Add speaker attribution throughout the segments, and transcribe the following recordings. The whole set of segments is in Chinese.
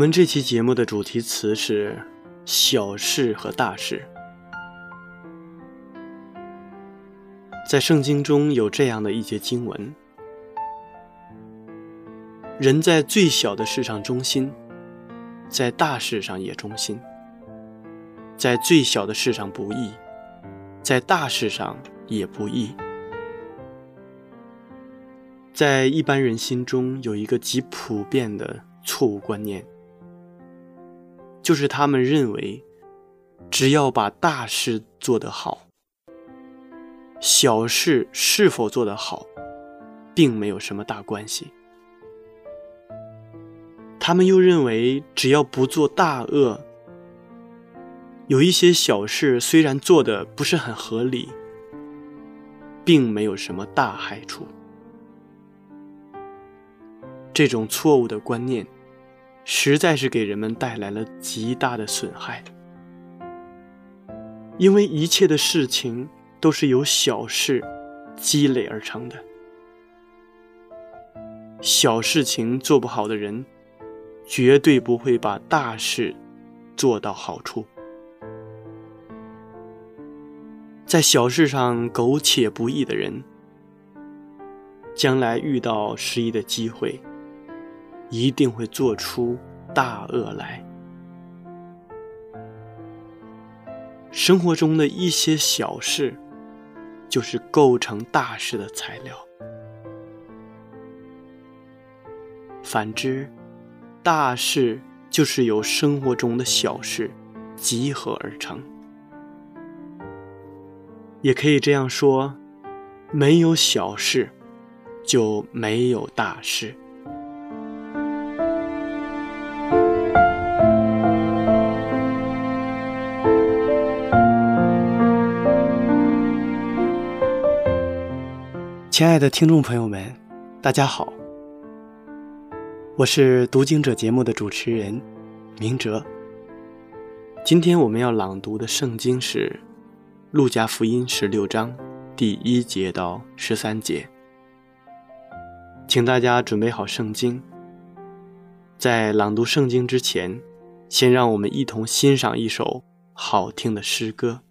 Speaker 1: 我们这期节目的主题词是“小事和大事”。在圣经中有这样的一节经文：“人在最小的事上忠心，在大事上也忠心；在最小的事上不义，在大事上也不义。”在一般人心中有一个极普遍的错误观念。就是他们认为，只要把大事做得好，小事是否做得好，并没有什么大关系。他们又认为，只要不做大恶，有一些小事虽然做的不是很合理，并没有什么大害处。这种错误的观念。实在是给人们带来了极大的损害，因为一切的事情都是由小事积累而成的。小事情做不好的人，绝对不会把大事做到好处。在小事上苟且不义的人，将来遇到失意的机会。一定会做出大恶来。生活中的一些小事，就是构成大事的材料；反之，大事就是由生活中的小事集合而成。也可以这样说：没有小事，就没有大事。亲爱的听众朋友们，大家好，我是读经者节目的主持人明哲。今天我们要朗读的圣经是《路加福音》十六章第一节到十三节，请大家准备好圣经。在朗读圣经之前，先让我们一同欣赏一首好听的诗歌。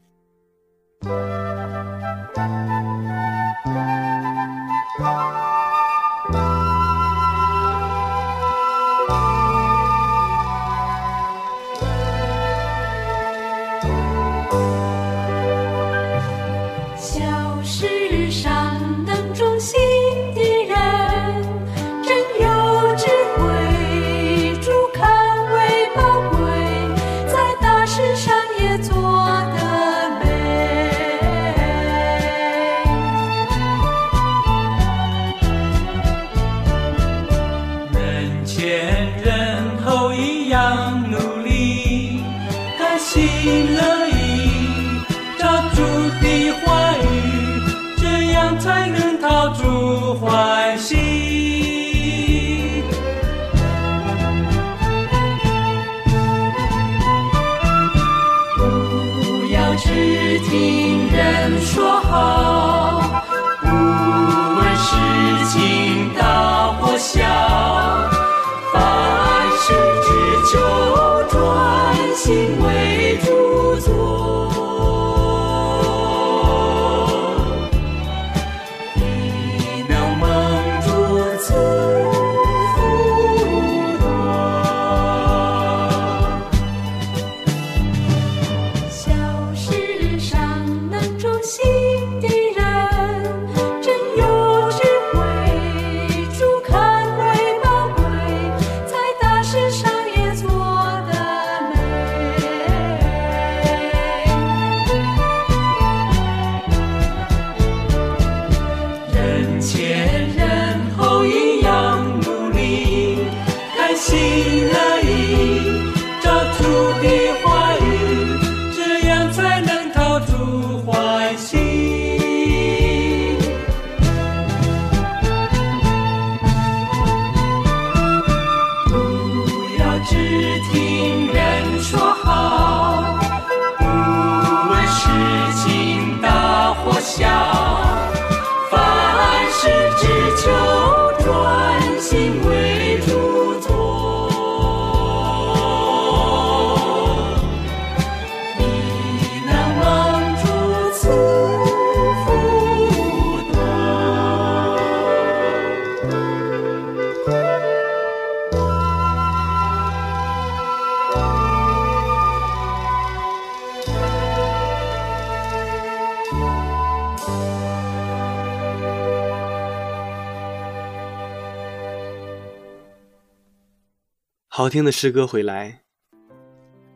Speaker 1: 好听的诗歌回来，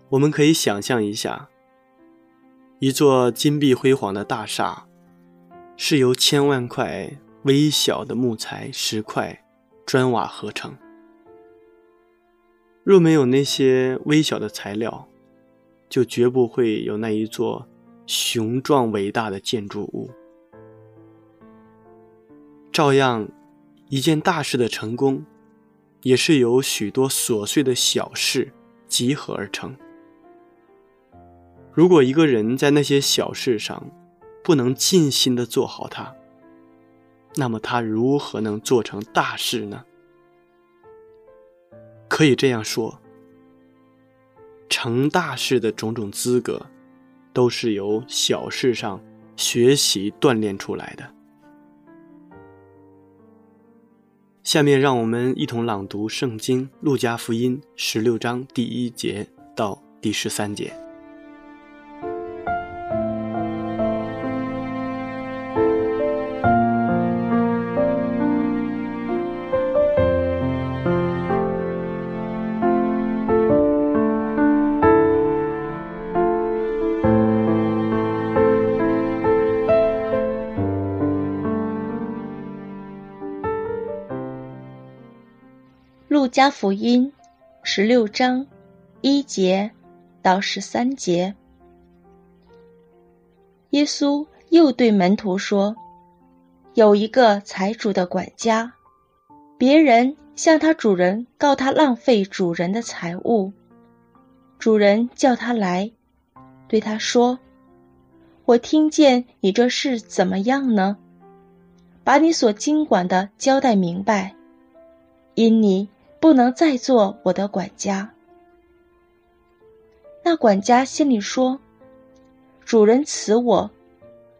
Speaker 1: 我们可以想象一下，一座金碧辉煌的大厦，是由千万块微小的木材、石块、砖瓦合成。若没有那些微小的材料，就绝不会有那一座雄壮伟大的建筑物。照样，一件大事的成功，也是由许多琐碎的小事集合而成。如果一个人在那些小事上不能尽心的做好它，那么他如何能做成大事呢？可以这样说。成大事的种种资格，都是由小事上学习锻炼出来的。下面让我们一同朗读《圣经·路加福音》十六章第一节到第十三节。
Speaker 2: 加福音十六章一节到十三节，耶稣又对门徒说：“有一个财主的管家，别人向他主人告他浪费主人的财物，主人叫他来，对他说：‘我听见你这事怎么样呢？把你所经管的交代明白，因你。’”不能再做我的管家。那管家心里说：“主人辞我，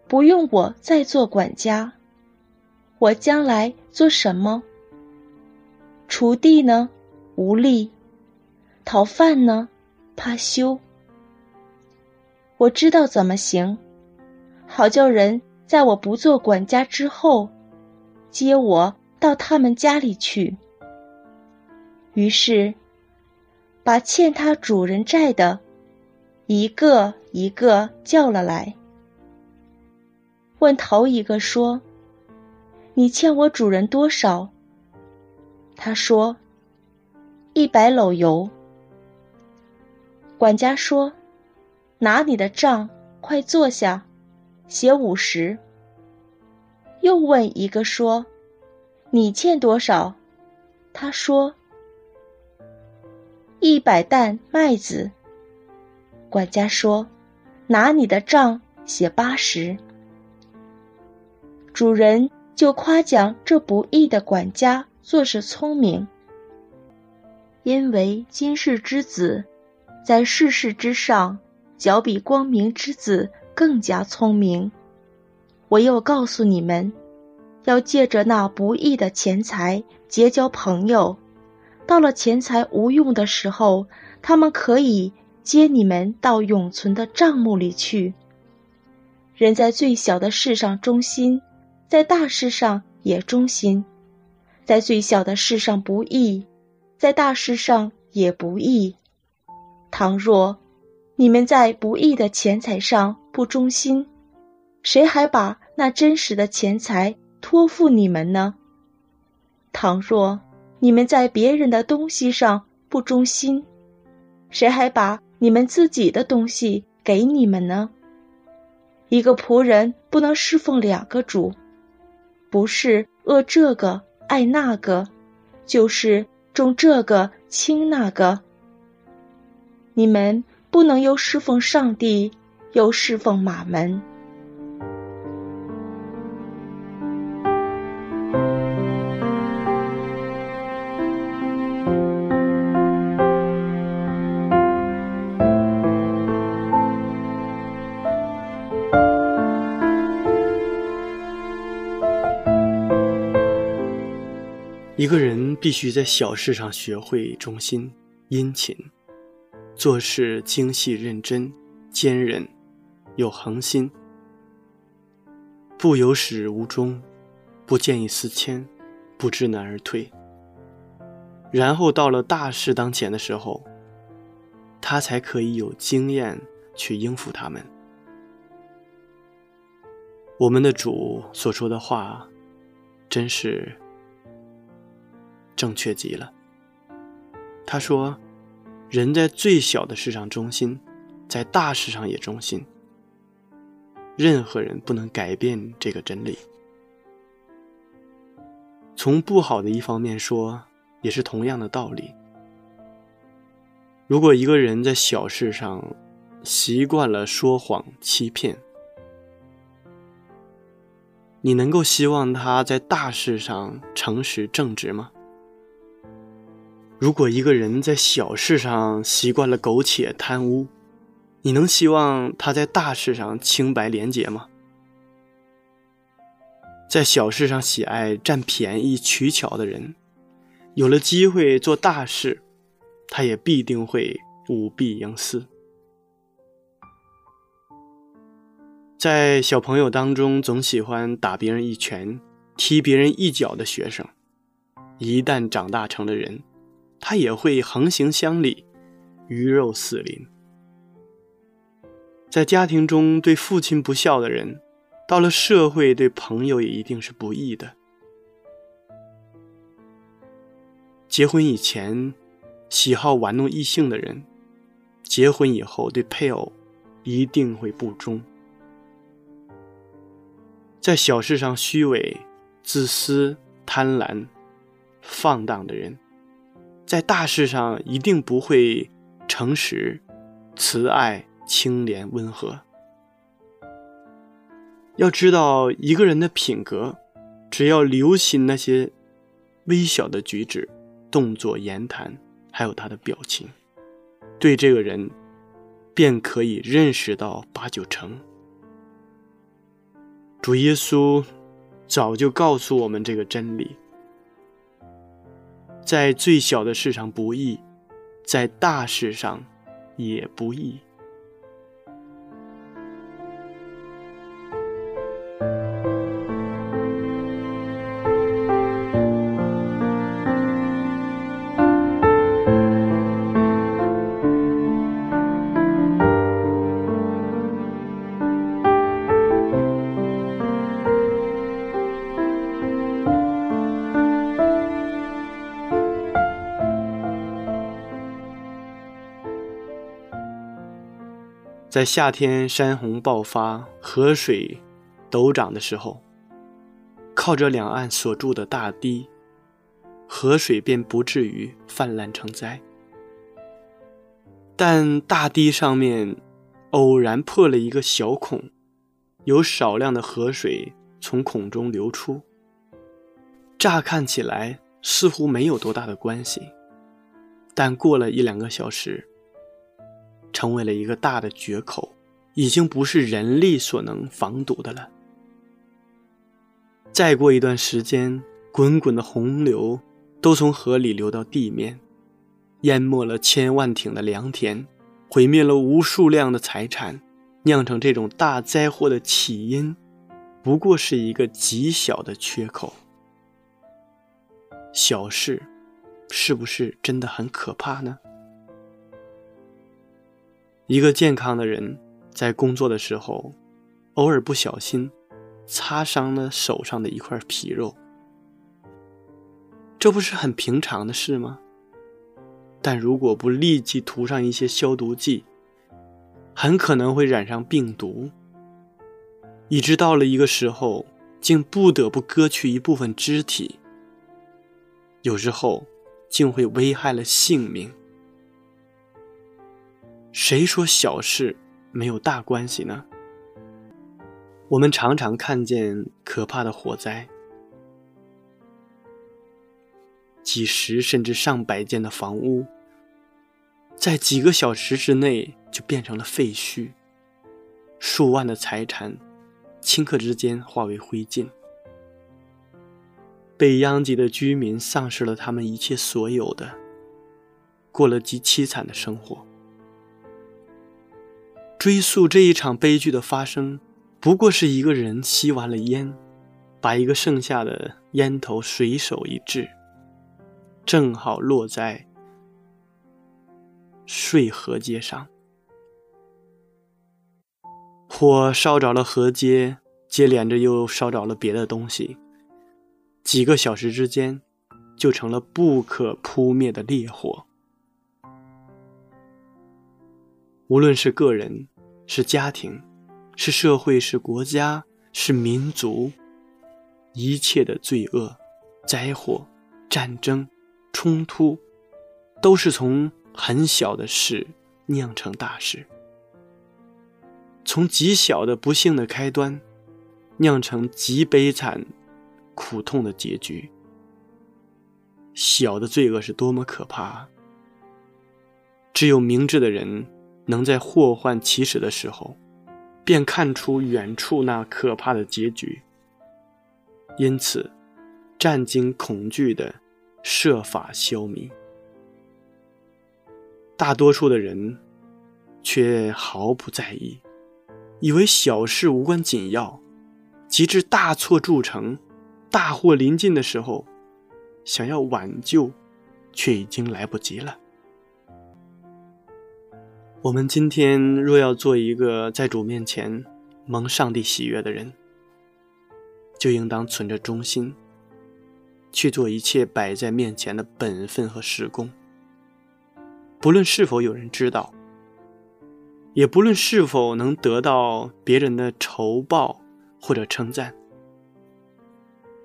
Speaker 2: 不用我再做管家，我将来做什么？锄地呢，无力；讨饭呢，怕羞。我知道怎么行，好叫人在我不做管家之后，接我到他们家里去。”于是，把欠他主人债的，一个一个叫了来，问头一个说：“你欠我主人多少？”他说：“一百篓油。”管家说：“拿你的账，快坐下，写五十。”又问一个说：“你欠多少？”他说。一百担麦子，管家说：“拿你的账写八十。”主人就夸奖这不义的管家做事聪明，因为今世之子在世事之上，较比光明之子更加聪明。我又告诉你们，要借着那不义的钱财结交朋友。到了钱财无用的时候，他们可以接你们到永存的账目里去。人在最小的事上忠心，在大事上也忠心；在最小的事上不义，在大事上也不义。倘若你们在不义的钱财上不忠心，谁还把那真实的钱财托付你们呢？倘若。你们在别人的东西上不忠心，谁还把你们自己的东西给你们呢？一个仆人不能侍奉两个主，不是恶这个爱那个，就是重这个轻那个。你们不能又侍奉上帝，又侍奉马门。
Speaker 1: 一个人必须在小事上学会忠心、殷勤，做事精细认真、坚韧，有恒心，不有始无终，不见异思迁，不知难而退。然后到了大事当前的时候，他才可以有经验去应付他们。我们的主所说的话，真是正确极了。他说：“人在最小的事上忠心，在大事上也忠心。任何人不能改变这个真理。从不好的一方面说，也是同样的道理。如果一个人在小事上习惯了说谎欺骗，你能够希望他在大事上诚实正直吗？”如果一个人在小事上习惯了苟且贪污，你能希望他在大事上清白廉洁吗？在小事上喜爱占便宜取巧的人，有了机会做大事，他也必定会舞弊营私。在小朋友当中，总喜欢打别人一拳、踢别人一脚的学生，一旦长大成了人。他也会横行乡里，鱼肉四邻。在家庭中对父亲不孝的人，到了社会对朋友也一定是不义的。结婚以前喜好玩弄异性的人，结婚以后对配偶一定会不忠。在小事上虚伪、自私、贪婪、放荡的人。在大事上一定不会诚实、慈爱、清廉、温和。要知道，一个人的品格，只要留心那些微小的举止、动作、言谈，还有他的表情，对这个人便可以认识到八九成。主耶稣早就告诉我们这个真理。在最小的事上不易，在大事上也不易。在夏天山洪爆发、河水陡涨的时候，靠着两岸所筑的大堤，河水便不至于泛滥成灾。但大堤上面偶然破了一个小孔，有少量的河水从孔中流出。乍看起来似乎没有多大的关系，但过了一两个小时。成为了一个大的决口，已经不是人力所能防堵的了。再过一段时间，滚滚的洪流都从河里流到地面，淹没了千万顷的良田，毁灭了无数量的财产。酿成这种大灾祸的起因，不过是一个极小的缺口。小事，是不是真的很可怕呢？一个健康的人在工作的时候，偶尔不小心擦伤了手上的一块皮肉，这不是很平常的事吗？但如果不立即涂上一些消毒剂，很可能会染上病毒，以致到了一个时候，竟不得不割去一部分肢体，有时候竟会危害了性命。谁说小事没有大关系呢？我们常常看见可怕的火灾，几十甚至上百间的房屋，在几个小时之内就变成了废墟，数万的财产，顷刻之间化为灰烬，被殃及的居民丧失了他们一切所有的，过了极凄惨的生活。追溯这一场悲剧的发生，不过是一个人吸完了烟，把一个剩下的烟头随手一掷，正好落在睡河街上。火烧着了河街，接连着又烧着了别的东西，几个小时之间，就成了不可扑灭的烈火。无论是个人，是家庭，是社会，是国家，是民族，一切的罪恶、灾祸、战争、冲突，都是从很小的事酿成大事。从极小的不幸的开端，酿成极悲惨、苦痛的结局。小的罪恶是多么可怕！只有明智的人，能在祸患起始的时候，便看出远处那可怕的结局，因此，战惊恐惧的设法消弭。大多数的人，却毫不在意。以为小事无关紧要，及至大错铸成、大祸临近的时候，想要挽救，却已经来不及了。我们今天若要做一个在主面前蒙上帝喜悦的人，就应当存着忠心，去做一切摆在面前的本分和事工，不论是否有人知道。也不论是否能得到别人的酬报或者称赞，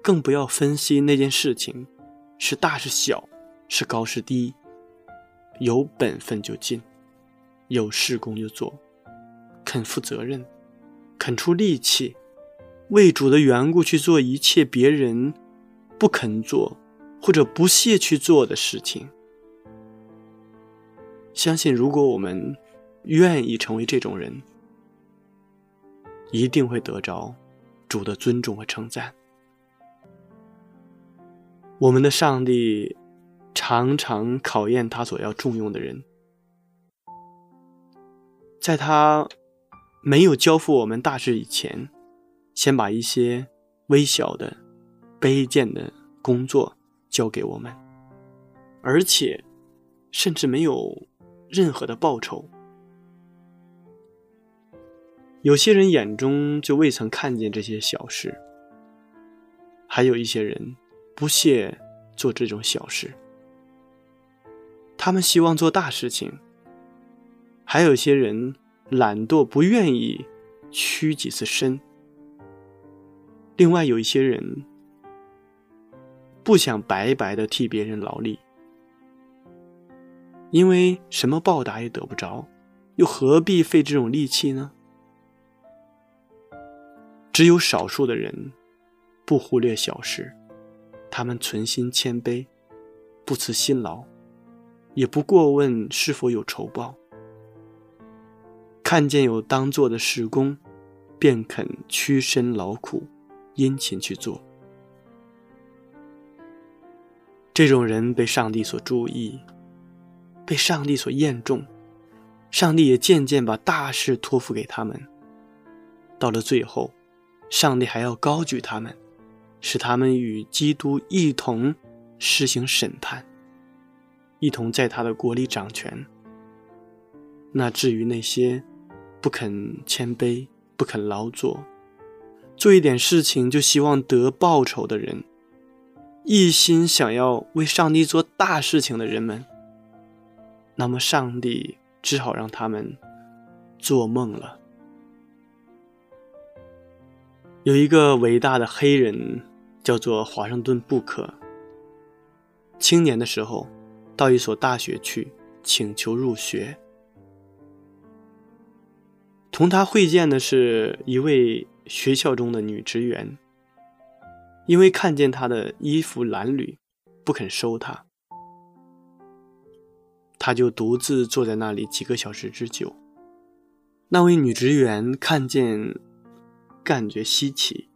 Speaker 1: 更不要分析那件事情是大是小，是高是低。有本分就尽，有事工就做，肯负责任，肯出力气，为主的缘故去做一切别人不肯做或者不屑去做的事情。相信如果我们。愿意成为这种人，一定会得着主的尊重和称赞。我们的上帝常常考验他所要重用的人，在他没有交付我们大事以前，先把一些微小的、卑贱的工作交给我们，而且甚至没有任何的报酬。有些人眼中就未曾看见这些小事，还有一些人不屑做这种小事，他们希望做大事情。还有些人懒惰，不愿意屈几次身。另外有一些人不想白白的替别人劳力，因为什么报答也得不着，又何必费这种力气呢？只有少数的人不忽略小事，他们存心谦卑，不辞辛劳，也不过问是否有酬报。看见有当做的事工，便肯屈身劳苦，殷勤去做。这种人被上帝所注意，被上帝所验重，上帝也渐渐把大事托付给他们。到了最后。上帝还要高举他们，使他们与基督一同施行审判，一同在他的国里掌权。那至于那些不肯谦卑、不肯劳作、做一点事情就希望得报酬的人，一心想要为上帝做大事情的人们，那么上帝只好让他们做梦了。有一个伟大的黑人，叫做华盛顿·布克。青年的时候，到一所大学去请求入学。同他会见的是一位学校中的女职员，因为看见他的衣服褴褛，不肯收他，他就独自坐在那里几个小时之久。那位女职员看见。感觉稀奇，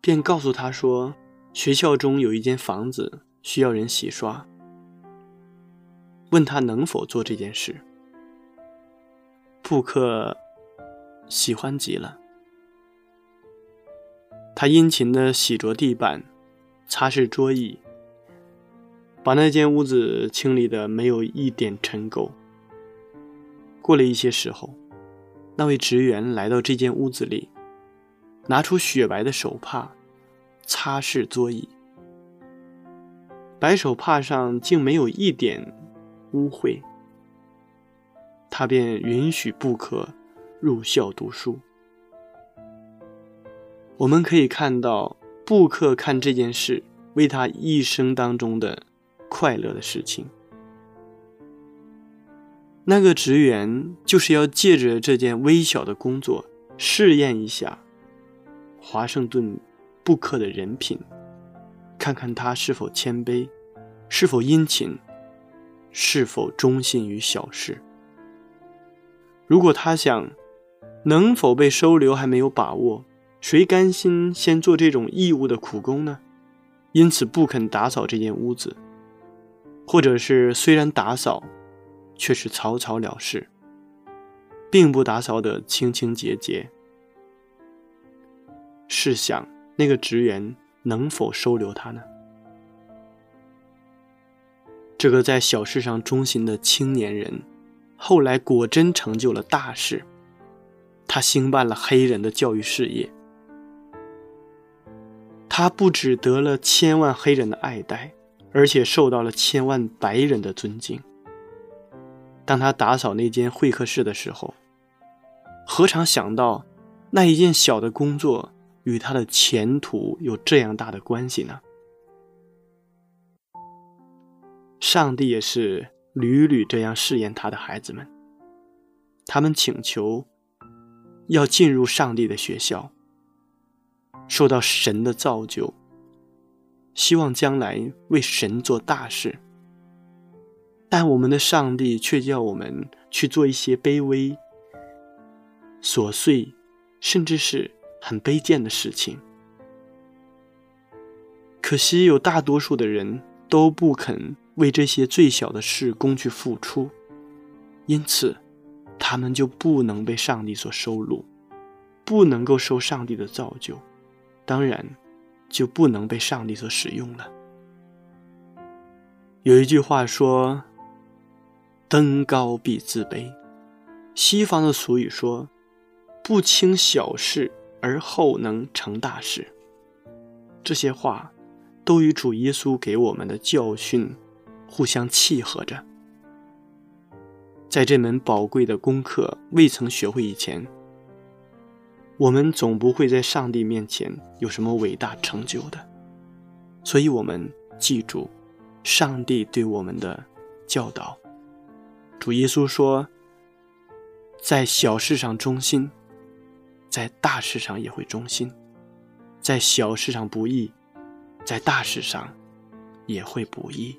Speaker 1: 便告诉他说：“学校中有一间房子需要人洗刷。”问他能否做这件事。布克喜欢极了，他殷勤地洗着地板，擦拭桌椅，把那间屋子清理的没有一点尘垢。过了一些时候，那位职员来到这间屋子里，拿出雪白的手帕，擦拭桌椅。白手帕上竟没有一点污秽，他便允许不可入校读书。我们可以看到，布克看这件事为他一生当中的快乐的事情。那个职员就是要借着这件微小的工作，试验一下华盛顿布克的人品，看看他是否谦卑，是否殷勤，是否忠心于小事。如果他想能否被收留还没有把握，谁甘心先做这种义务的苦工呢？因此不肯打扫这间屋子，或者是虽然打扫。却是草草了事，并不打扫得清清洁洁。试想，那个职员能否收留他呢？这个在小事上忠心的青年人，后来果真成就了大事。他兴办了黑人的教育事业，他不只得了千万黑人的爱戴，而且受到了千万白人的尊敬。当他打扫那间会客室的时候，何尝想到那一件小的工作与他的前途有这样大的关系呢？上帝也是屡屡这样试验他的孩子们。他们请求要进入上帝的学校，受到神的造就，希望将来为神做大事。但我们的上帝却叫我们去做一些卑微、琐碎，甚至是很卑贱的事情。可惜有大多数的人都不肯为这些最小的事工去付出，因此他们就不能被上帝所收录，不能够受上帝的造就，当然就不能被上帝所使用了。有一句话说。登高必自卑。西方的俗语说：“不轻小事，而后能成大事。”这些话都与主耶稣给我们的教训互相契合着。在这门宝贵的功课未曾学会以前，我们总不会在上帝面前有什么伟大成就的。所以，我们记住上帝对我们的教导。主耶稣说：“在小事上忠心，在大事上也会忠心；在小事上不义，在大事上也会不义。”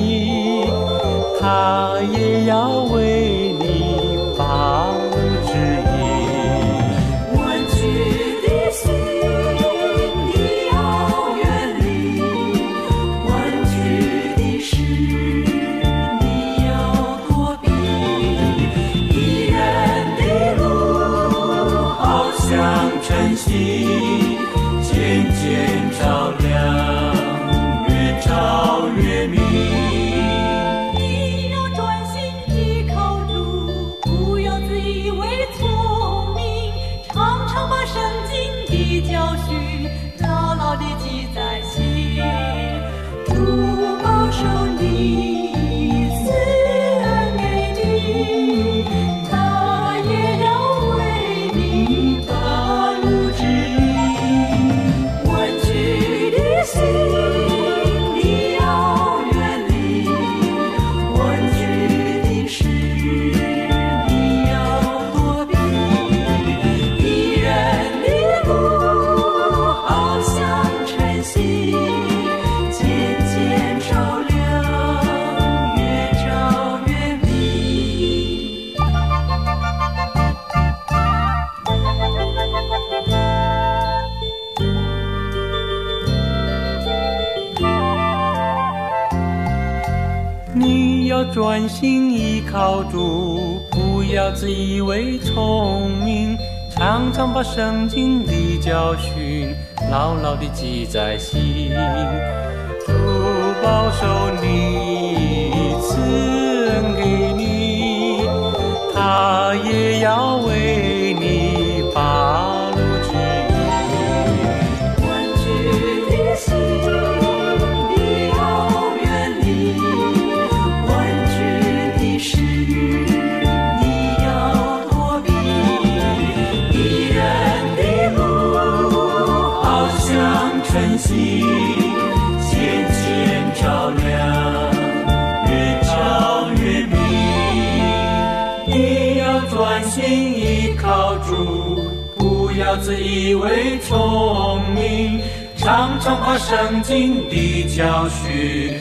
Speaker 3: 把圣经的教训牢牢地记在心，主保守你。为
Speaker 4: 崇明
Speaker 3: 常常把圣经的教训